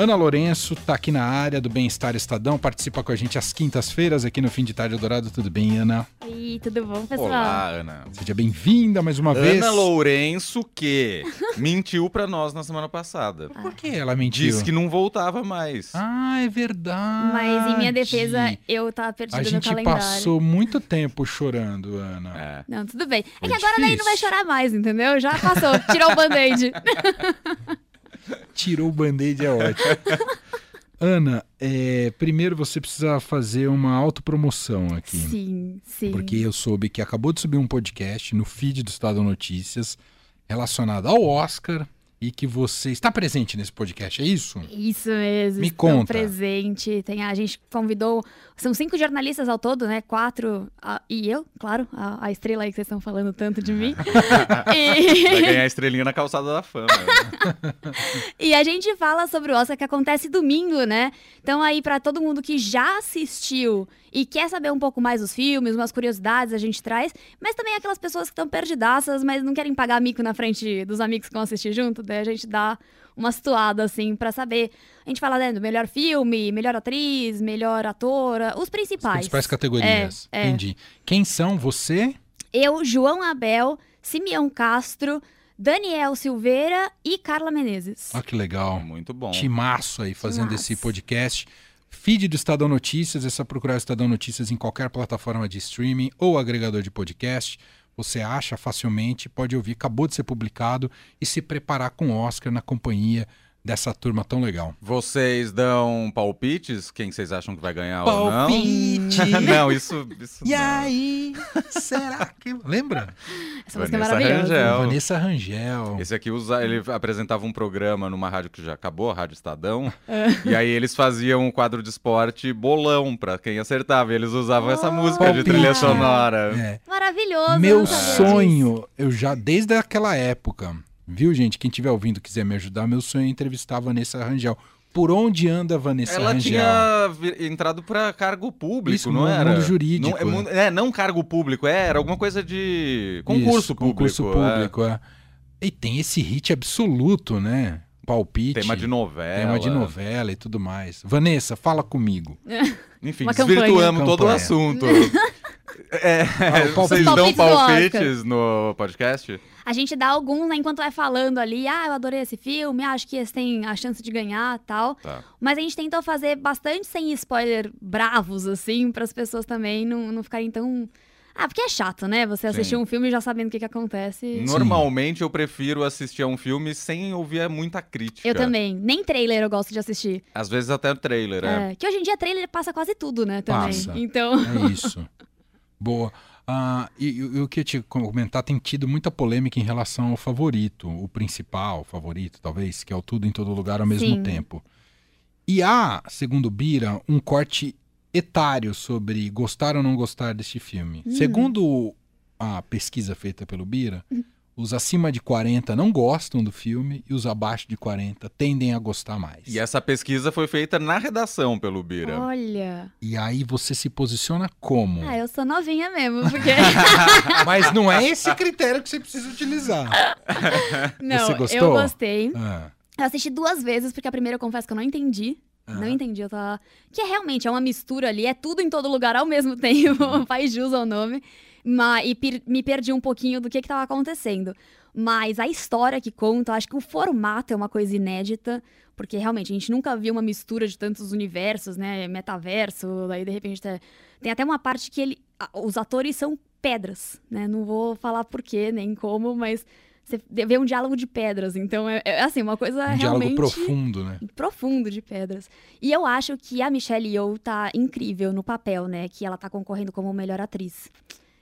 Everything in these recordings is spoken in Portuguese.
Ana Lourenço tá aqui na área do Bem-Estar Estadão, participa com a gente às quintas-feiras aqui no Fim de Tarde Dourado. Tudo bem, Ana? Oi, tudo bom, pessoal? Olá, Ana. Seja bem-vinda mais uma vez. Ana Lourenço que mentiu pra nós na semana passada. Por que ela mentiu? Disse que não voltava mais. Ah, é verdade. Mas em minha defesa, eu tava perdida A no gente calendário. passou muito tempo chorando, Ana. É. Não, tudo bem. É Foi que agora daí não vai chorar mais, entendeu? Já passou, tirou o band-aid. Tirou o band-aid, é ótimo. Ana, é, primeiro você precisa fazer uma autopromoção aqui. Sim, sim. Porque eu soube que acabou de subir um podcast no feed do Estado Notícias relacionado ao Oscar e que você está presente nesse podcast, é isso? Isso mesmo. Me estou conta. presente. Tem, a gente convidou. São cinco jornalistas ao todo, né? Quatro. a- e eu, claro, a, a estrela aí que vocês estão falando tanto de mim. Vai e, ganhar a estrelinha na calçada da fama. né? e a gente fala sobre o Oscar que acontece domingo, né? Então, aí, pra todo mundo que já assistiu e quer saber um pouco mais dos filmes, umas curiosidades a gente traz, mas também aquelas pessoas que estão perdidaças, mas não querem pagar mico na frente dos amigos que vão assistir junto, daí a gente dá uma situada, assim, pra saber. A gente fala, né, do melhor filme, melhor atriz, melhor atora, os As principais. principais categorias. É, é. Entendi. Quem são você? Eu, João Abel, Simeão Castro, Daniel Silveira e Carla Menezes. Olha que legal. Muito bom. Timaço aí fazendo Timaço. esse podcast. Feed do Estadão Notícias, é só procurar o Estadão Notícias em qualquer plataforma de streaming ou agregador de podcast. Você acha facilmente, pode ouvir, acabou de ser publicado e se preparar com Oscar na companhia dessa turma tão legal. Vocês dão palpites? Quem vocês acham que vai ganhar ou não? Palpite! não, isso, isso E não. aí, será que. Lembra? Essa música é Vanessa maravilhosa. Rangel. Vanessa Rangel. Esse aqui usa, ele apresentava um programa numa rádio que já acabou, a Rádio Estadão. É. E aí eles faziam um quadro de esporte bolão pra quem acertava. E eles usavam essa Oh, música de Palpite. trilha sonora. É. Maravilhoso. Meu disso. sonho, eu já desde aquela época, viu, gente? Quem estiver ouvindo quiser me ajudar, meu sonho é entrevistar a Vanessa Rangel. Por onde anda a Vanessa Ela Rangel? tinha vi- entrado pra cargo público, Isso, não no era? mundo jurídico, Não, é, mundo- é, não cargo público, é, era alguma coisa de concurso Isso, público. Concurso é. público, é. E tem esse hit absoluto, né? Palpite. Tema de novela. Tema de novela e tudo mais. Vanessa, fala comigo. Enfim, Uma desvirtuamos campanha. todo o assunto. É, Ah, vocês dão Palpites no podcast? A gente dá alguns, né, enquanto vai falando ali, ah, eu adorei esse filme, acho que esse tem a chance de ganhar tal. Tá. Mas a gente tentou fazer bastante sem spoiler bravos, assim, para as pessoas também não, não ficarem tão. Ah, porque é chato, né? Você assistir Sim. um filme já sabendo o que, que acontece. Normalmente eu prefiro assistir a um filme sem ouvir muita crítica. Eu também. Nem trailer eu gosto de assistir. Às vezes até o trailer, é. É, que hoje em dia trailer passa quase tudo, né, também. Passa. Então. É isso. Boa. Ah, e, e eu queria te comentar, tem tido muita polêmica em relação ao favorito, o principal favorito, talvez, que é o tudo em todo lugar ao mesmo Sim. tempo. E há, segundo o Bira, um corte etário sobre gostar ou não gostar deste filme. Hum. Segundo a pesquisa feita pelo Bira, os acima de 40 não gostam do filme e os abaixo de 40 tendem a gostar mais. E essa pesquisa foi feita na redação pelo Bira. Olha. E aí você se posiciona como? Ah, eu sou novinha mesmo, porque. Mas não é esse critério que você precisa utilizar. não, Você gostou? eu gostei. Ah, Eu assisti duas vezes, porque a primeira eu confesso que eu não entendi. Não Aham. entendi, eu tava. Que é realmente é uma mistura ali, é tudo em todo lugar ao mesmo tempo, Uhum. faz jus ao nome. Mas, e per- me perdi um pouquinho do que, que tava acontecendo. Mas a história que conta, acho que o formato é uma coisa inédita, porque realmente a gente nunca viu uma mistura de tantos universos, né? Metaverso, daí de repente tem, tem até uma parte que ele, os atores são pedras, né? Não vou falar porquê nem como, mas você vê um diálogo de pedras, então é, é assim, uma coisa um realmente diálogo profundo, né? profundo de pedras. E eu acho que a Michelle Yeoh tá incrível no papel, né? Que ela tá concorrendo como melhor atriz.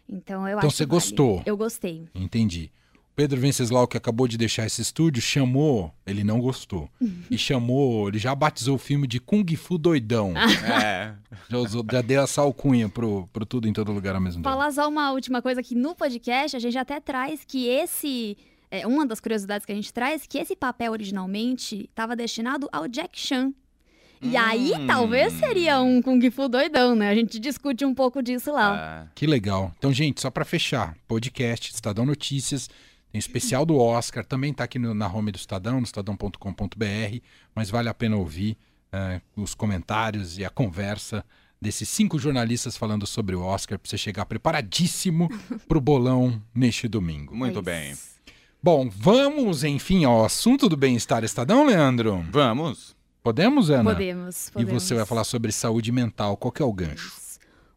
Então eu Então acho você que vale. gostou? Eu gostei. Entendi. Pedro Venceslau, que acabou de deixar esse estúdio, chamou, ele não gostou, e chamou, ele já batizou o filme de Kung Fu Doidão. É. Já, usou, já deu essa alcunha pro, pro Tudo em Todo Lugar ao mesmo tempo. Falar só uma última coisa que no podcast a gente até traz que esse é uma das curiosidades que a gente traz que esse papel originalmente estava destinado ao Jack Chan. E aí Hum. talvez seria um Kung Fu doidão, né? A gente discute um pouco disso lá. É. Que legal. Então, gente, só para fechar, podcast, Estadão Notícias, Tem especial do Oscar, também está aqui no- na home do Estadão, no estadão.com.br, mas vale a pena ouvir eh, os comentários e a conversa desses cinco jornalistas falando sobre o Oscar, para você chegar preparadíssimo para o bolão neste domingo. Muito Pois. bem. Bom, vamos, enfim, ao assunto do bem-estar Estadão, Leandro? Vamos. Podemos, Ana? Podemos, E podemos. você vai falar sobre saúde mental. Qual que é o gancho?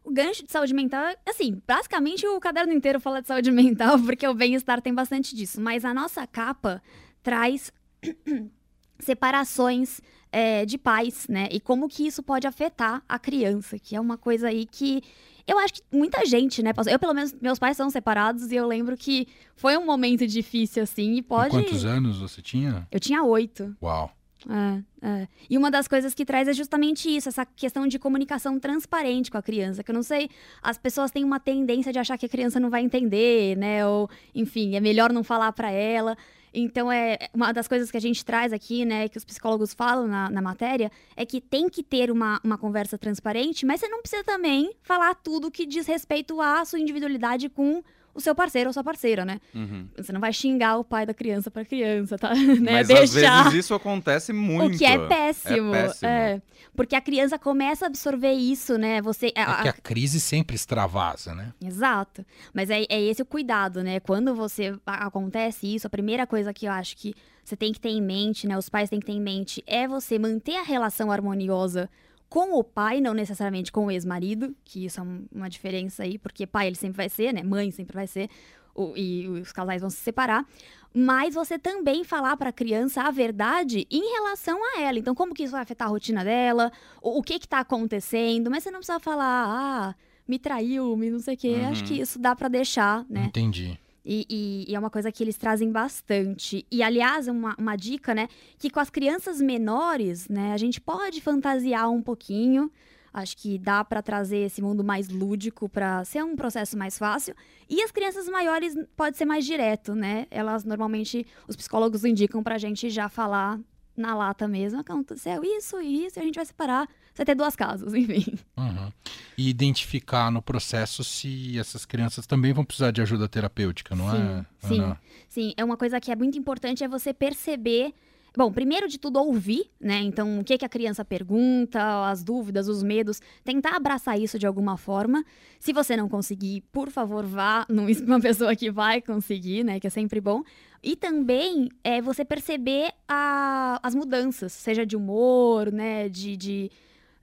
O gancho de saúde mental, assim, basicamente o caderno inteiro fala de saúde mental, porque o bem-estar tem bastante disso. Mas a nossa capa traz separações é, de pais, né? E como que isso pode afetar a criança, que é uma coisa aí que eu acho que muita gente, né? Eu, pelo menos, meus pais são separados e eu lembro que foi um momento difícil, assim, e pode. Quantos anos você tinha? Eu tinha oito. Uau. É, é. E uma das coisas que traz é justamente isso, essa questão de comunicação transparente com a criança. Que eu não sei, as pessoas têm uma tendência de achar que a criança não vai entender, né? Ou, enfim, é melhor não falar pra ela. Então, é uma das coisas que a gente traz aqui, né, que os psicólogos falam na, na matéria, é que tem que ter uma, uma conversa transparente, mas você não precisa também falar tudo que diz respeito à sua individualidade com o seu parceiro ou sua parceira, né? Uhum. Você não vai xingar o pai da criança pra criança, tá? né? Mas às Deixar. vezes isso acontece muito. O que é péssimo. É péssimo. é. porque a criança começa a absorver isso, né? Você. É a- que a- crise sempre extravasa, né? Exato. Mas é, é esse o cuidado, né? Quando você acontece isso, a primeira coisa que eu acho que você tem que ter em mente, né? Os pais têm que ter em mente é você manter a relação harmoniosa com o pai, não necessariamente com o ex-marido, que isso é um- uma diferença aí, porque pai ele sempre vai ser, né? Mãe sempre vai ser. o- e os casais vão se separar, mas você também falar para a criança a verdade em relação a ela. Então, como que isso vai afetar a rotina dela? O, o que que tá acontecendo? Mas você não precisa falar, ah, me traiu, me não sei o quê. Uhum. Acho que isso dá para deixar, né? Entendi. E, e- e é uma coisa que eles trazem bastante. E, aliás, uma, uma dica, né? Que com as crianças menores, né? A gente pode fantasiar um pouquinho. Acho que dá pra trazer esse mundo mais lúdico pra ser um processo mais fácil. E as crianças maiores pode ser mais direto, né? Elas normalmente, os psicólogos indicam pra gente já falar na lata mesmo. Aconteceu isso isso, e a gente vai separar. Você ter duas casas, enfim. Uhum. E identificar no processo se essas crianças também vão precisar de ajuda terapêutica, não é? Sim, Ana? Sim, é uma coisa que é muito importante é você perceber. Bom, primeiro de tudo, ouvir, né? Então, o que, que a criança pergunta, as dúvidas, os medos, tentar abraçar isso de alguma forma. Se você não conseguir, por favor, vá numa pessoa que vai conseguir, né? Que é sempre bom. E também é você perceber a- as mudanças, seja de humor, né? De, de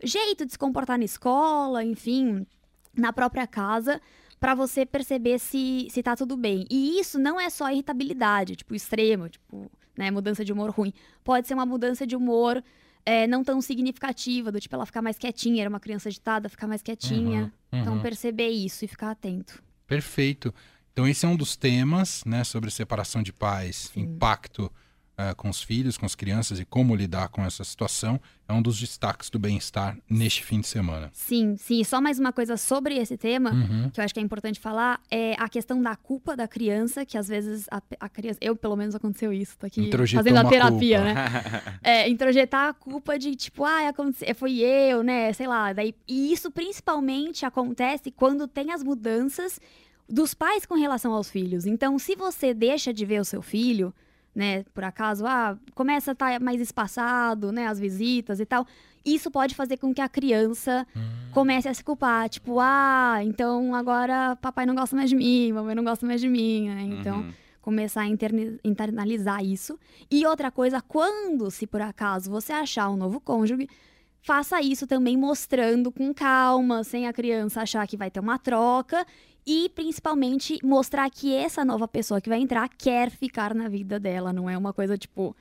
jeito de se comportar na escola, enfim, na própria casa pra você perceber se, se tá tudo bem. E isso não é só irritabilidade, tipo, extremo, tipo, né, mudança de humor ruim. Pode ser uma mudança de humor é, não tão significativa, do tipo, ela ficar mais quietinha, era uma criança agitada, ficar mais quietinha. Uhum, Então, uhum. perceber isso e ficar atento. Perfeito. Então esse é um dos temas, né, sobre separação de pais, Sim. impacto eh, com os filhos, com as crianças e como lidar com essa situação. É um dos destaques do bem-estar neste fim de semana. Sim, sim. Só mais uma coisa sobre esse tema, Uhum. que eu acho que é importante falar, é a questão da culpa da criança, que às vezes a, a criança. Eu, pelo menos, aconteceu isso. Tô aqui Introjetou fazendo a terapia, culpa. né? É, introjetar a culpa de, tipo, ah, aconteceu, foi eu, né? Sei lá. Daí, e isso principalmente acontece quando tem as mudanças dos pais com relação aos filhos. Então, se você deixa de ver o seu filho, né, por acaso, ah, começa a estar mais espaçado, né, as visitas e tal, isso pode fazer com que a criança Hum. comece a se culpar. Tipo, ah, então agora papai não gosta mais de mim, mamãe não gosta mais de mim, né? Então, Uhum. começar a internalizar isso. E outra coisa, quando, se por acaso você achar um novo cônjuge, faça isso também mostrando com calma, sem a criança achar que vai ter uma troca. E principalmente mostrar que essa nova pessoa que vai entrar quer ficar na vida dela. Não é uma coisa tipo,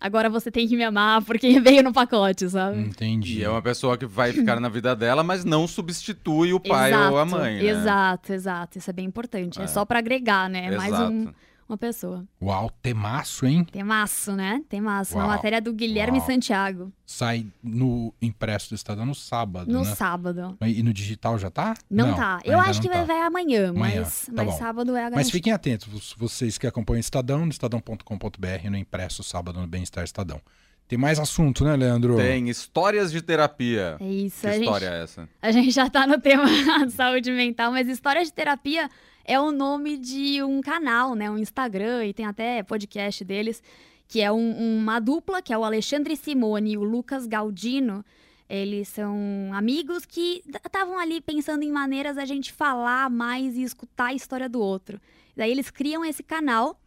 agora você tem que me amar porque veio no pacote, sabe? Entendi. E é uma pessoa que vai ficar na vida dela, mas não substitui o pai exato, ou a mãe, né? Exato, exato. Isso é bem importante. É, É. só pra agregar, né? É mais um- Exato. Uma pessoa. Uau, temaço, hein? Temaço, né? Temaço. Uma Uau. matéria do Guilherme Uau. Santiago. Sai no impresso do Estadão no sábado, No né? sábado. E no digital já tá? Não, tá. Eu acho não que vai, tá. vai amanhã, Amanhã, mas, tá mas bom. sábado é a Mas fiquem atentos, vo- vocês que acompanham o Estadão, no estadão.com.br, no impresso sábado no Bem-Estar Estadão. Tem mais assunto, né, Leandro? Tem histórias de terapia. É isso. Que a gente- história é essa? A gente já tá no tema de saúde mental, mas história de terapia é o nome de um canal, né? Um Instagram e tem até podcast deles, que é um- uma dupla, que é o Alexandre Simone e o Lucas Galdino. Eles são amigos que estavam ali pensando em maneiras da gente falar mais e escutar a história do outro. Daí eles criam esse canal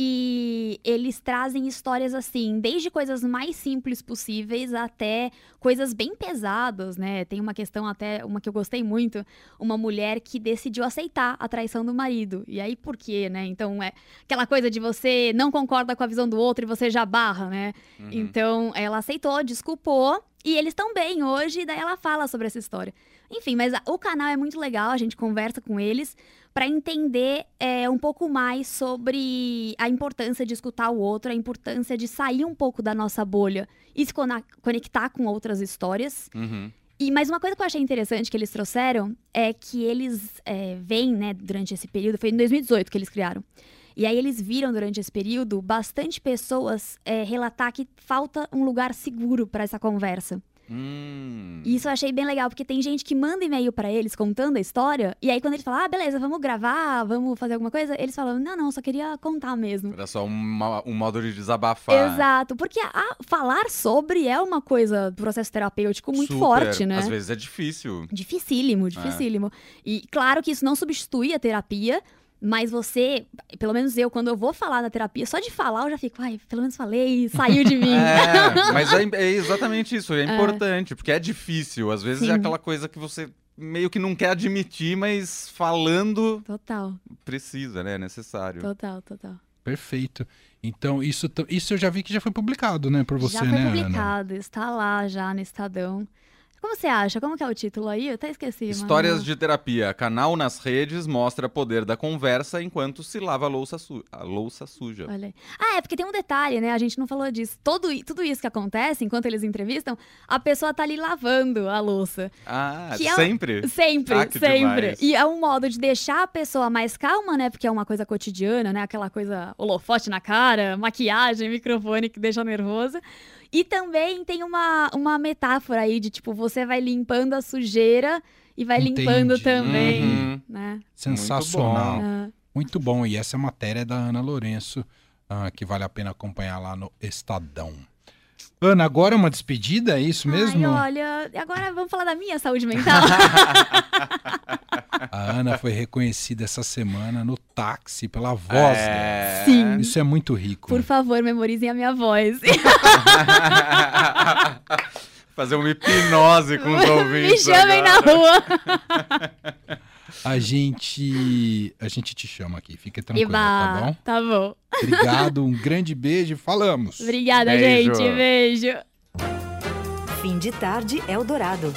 e eles trazem histórias assim, desde coisas mais simples possíveis até coisas bem pesadas, né? Tem uma questão até, uma que eu gostei muito, uma mulher que decidiu aceitar a traição do marido. E aí por quê, né? Então é aquela coisa de você não concorda com a visão do outro e você já barra, né? Uhum. Então ela aceitou, desculpou e eles estão bem hoje, daí ela fala sobre essa história. Enfim, mas a- o canal é muito legal, a gente conversa com eles para entender é, um pouco mais sobre a importância de escutar o outro, a importância de sair um pouco da nossa bolha e se conectar com outras histórias. Uhum. E mais uma coisa que eu achei interessante que eles trouxeram é que eles é, veem, né, durante esse período, foi em 2018 que eles criaram. E aí eles viram durante esse período bastante pessoas é, relatar que falta um lugar seguro para essa conversa. Hum. E isso eu achei bem legal, porque tem gente que manda e-mail pra eles contando a história, e aí quando eles falam, ah, beleza, vamos gravar, vamos fazer alguma coisa, eles falam, não, não, só queria contar mesmo. Era só uma- um modo de desabafar. Exato, porque a- falar sobre é uma coisa, processo terapêutico muito Super. forte, né? Às vezes é difícil. Dificílimo, dificílimo. E claro que isso não substitui a terapia, mas você, pelo menos eu, quando eu vou falar na terapia, só de falar eu já fico, ai, pelo menos falei, saiu de mim. É, mas é, é exatamente isso, é importante, porque é difícil. Às vezes Sim. é aquela coisa que você meio que não quer admitir, mas falando Total, precisa, né? É necessário. total, total. Perfeito. Então, isso, isso eu já vi que já foi publicado, né, por você, já foi né, Ana? publicado, está lá já no Estadão. Como você acha? Como que é o título aí? Eu até esqueci. mas- Histórias de terapia. Canal nas redes mostra poder da conversa enquanto se lava a louça, su- a louça suja. Olha aí. Ah, é porque tem um detalhe, né? A gente não falou disso. Todo, tudo isso que acontece enquanto eles entrevistam, a pessoa tá ali lavando a louça. Ah, é- sempre? Sempre, Ah, sempre. demais. E é um modo de deixar a pessoa mais calma, né? Porque é uma coisa cotidiana, né? Aquela coisa holofote na cara, maquiagem, microfone que deixa nervosa. E também tem uma, uma metáfora aí de tipo, você vai limpando a sujeira e vai Entendi. limpando também, Uhum. né? Sensacional. Ah, Muito bom. E essa matéria é da Ana Lourenço, ah, que vale a pena acompanhar lá no Estadão. Ana, agora uma despedida, é isso mesmo? Ai, olha, agora vamos falar da minha saúde mental. A Ana foi reconhecida essa semana no táxi pela voz dela. É... Sim. Isso é muito rico. Por favor, memorizem a minha voz. Fazer uma hipnose com os Me ouvintes. chamem na agora. rua. A gente, a gente te chama aqui, fica tranquilo, tá bom? tá bom. Obrigado, um grande beijo e falamos. Obrigada, Beijo. gente. Beijo. Fim de tarde Eldorado.